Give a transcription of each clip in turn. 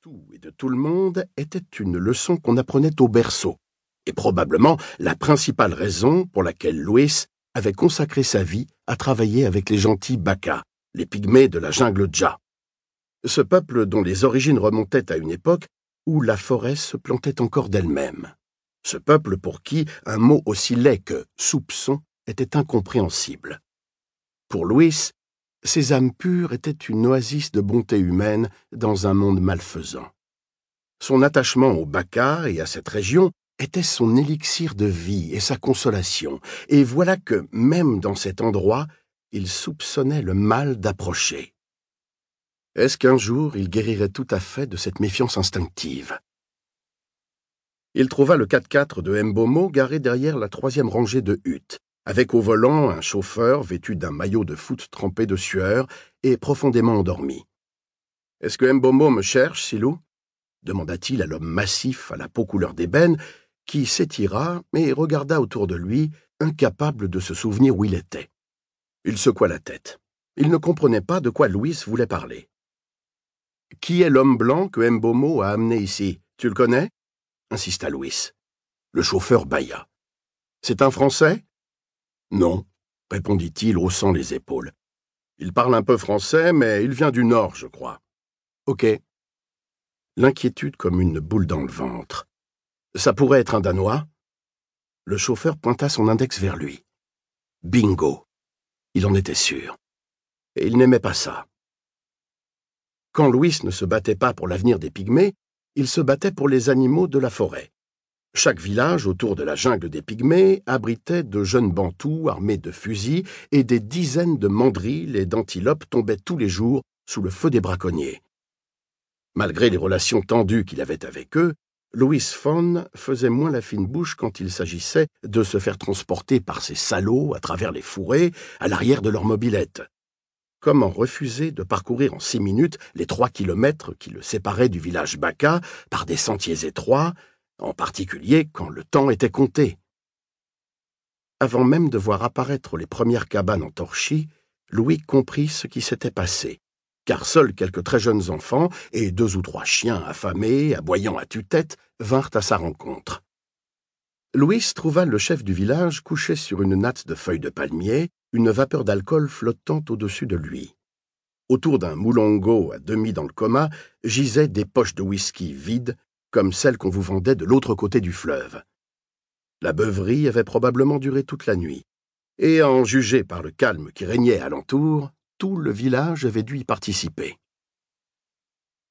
tout et de tout le monde était une leçon qu'on apprenait au berceau, et probablement la principale raison pour laquelle Louis avait consacré sa vie à travailler avec les gentils Baka, les pygmées de la jungle Dja. Ce peuple dont les origines remontaient à une époque où la forêt se plantait encore d'elle-même. Ce peuple pour qui un mot aussi laid que soupçon était incompréhensible. Pour Louis, ces âmes pures étaient une oasis de bonté humaine dans un monde malfaisant. Son attachement au Baka et à cette région était son élixir de vie et sa consolation, et voilà que, même dans cet endroit, il soupçonnait le mal d'approcher. Est-ce qu'un jour il guérirait tout à fait de cette méfiance instinctive? Il trouva le 4x4 de Mbomo garé derrière la troisième rangée de huttes, avec au volant un chauffeur vêtu d'un maillot de foot trempé de sueur et profondément endormi. Est-ce que Mbomo me cherche, Silou? demanda-t-il à l'homme massif à la peau couleur d'ébène, qui s'étira et regarda autour de lui, incapable de se souvenir où il était. Il secoua la tête. Il ne comprenait pas de quoi Louis voulait parler. Qui est l'homme blanc que Mbomo a amené ici? Tu le connais? insista Louis. Le chauffeur bâilla. C'est un Français? Non, répondit-il, haussant les épaules. Il parle un peu français, mais il vient du Nord, je crois. Ok. L'inquiétude comme une boule dans le ventre. Ça pourrait être un Danois? Le chauffeur pointa son index vers lui. Bingo. Il en était sûr. Et il n'aimait pas ça. Quand Louis ne se battait pas pour l'avenir des Pygmées, il se battait pour les animaux de la forêt. Chaque village autour de la jungle des Pygmées abritait de jeunes bantous armés de fusils et des dizaines de mandrilles et d'antilopes tombaient tous les jours sous le feu des braconniers. Malgré les relations tendues qu'il avait avec eux, Louis Fon faisait moins la fine bouche quand il s'agissait de se faire transporter par ces salauds à travers les fourrés à l'arrière de leur mobilette. Comment refuser de parcourir en six minutes les trois kilomètres qui le séparaient du village Baka par des sentiers étroits, en particulier quand le temps était compté. Avant même de voir apparaître les premières cabanes en torchis, Louis comprit ce qui s'était passé, car seuls quelques très jeunes enfants et deux ou trois chiens affamés, aboyant à tue-tête, vinrent à sa rencontre. Louis trouva le chef du village couché sur une natte de feuilles de palmier, une vapeur d'alcool flottant au-dessus de lui. Autour d'un moulongo à demi dans le coma gisaient des poches de whisky vides comme celle qu'on vous vendait de l'autre côté du fleuve. La beuverie avait probablement duré toute la nuit, et à en juger par le calme qui régnait alentour, tout le village avait dû y participer.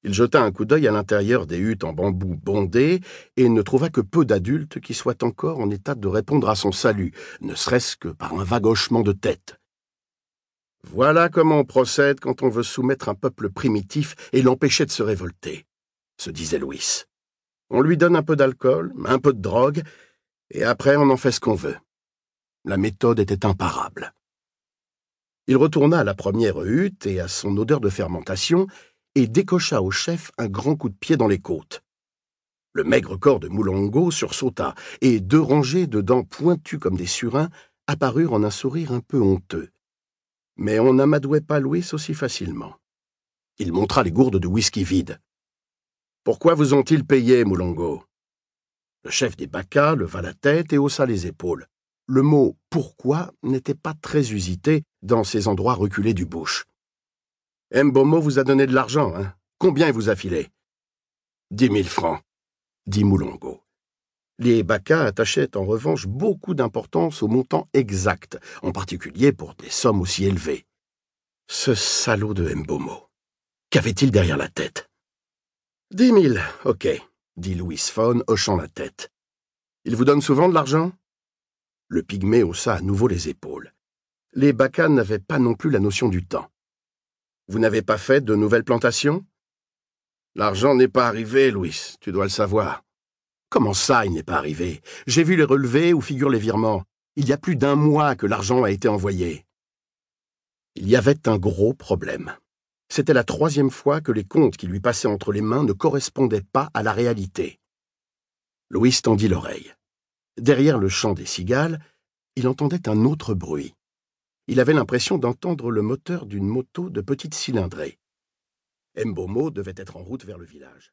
Il jeta un coup d'œil à l'intérieur des huttes en bambou bondées et ne trouva que peu d'adultes qui soient encore en état de répondre à son salut, ne serait-ce que par un vague hochement de tête. Voilà comment on procède quand on veut soumettre un peuple primitif et l'empêcher de se révolter, se disait Louis. On lui donne un peu d'alcool, un peu de drogue, et après on en fait ce qu'on veut. La méthode était imparable. Il retourna à la première hutte et à son odeur de fermentation, et décocha au chef un grand coup de pied dans les côtes. Le maigre corps de Moulongo sursauta, et deux rangées de dents pointues comme des surins apparurent en un sourire un peu honteux. Mais on n'amadouait pas Louis aussi facilement. Il montra les gourdes de whisky vides. Pourquoi vous ont-ils payé, Moulongo? Le chef des Bacas leva la tête et haussa les épaules. Le mot pourquoi n'était pas très usité dans ces endroits reculés du bush. Mbomo vous a donné de l'argent, hein? Combien il vous a filé Dix mille francs, dit Moulongo. Les Bacas attachaient en revanche beaucoup d'importance au montant exact, en particulier pour des sommes aussi élevées. Ce salaud de Mbomo. Qu'avait-il derrière la tête? Dix mille, ok, dit Louis Fon, hochant la tête. Il vous donne souvent de l'argent? Le pygmée haussa à nouveau les épaules. Les Bacans n'avaient pas non plus la notion du temps. Vous n'avez pas fait de nouvelles plantations? L'argent n'est pas arrivé, Louis, tu dois le savoir. Comment ça, il n'est pas arrivé? J'ai vu les relevés où figurent les virements. Il y a plus d'un mois que l'argent a été envoyé. Il y avait un gros problème. C'était la troisième fois que les comptes qui lui passaient entre les mains ne correspondaient pas à la réalité. Louis tendit l'oreille. Derrière le chant des cigales, il entendait un autre bruit. Il avait l'impression d'entendre le moteur d'une moto de petite cylindrée. Mbomo devait être en route vers le village.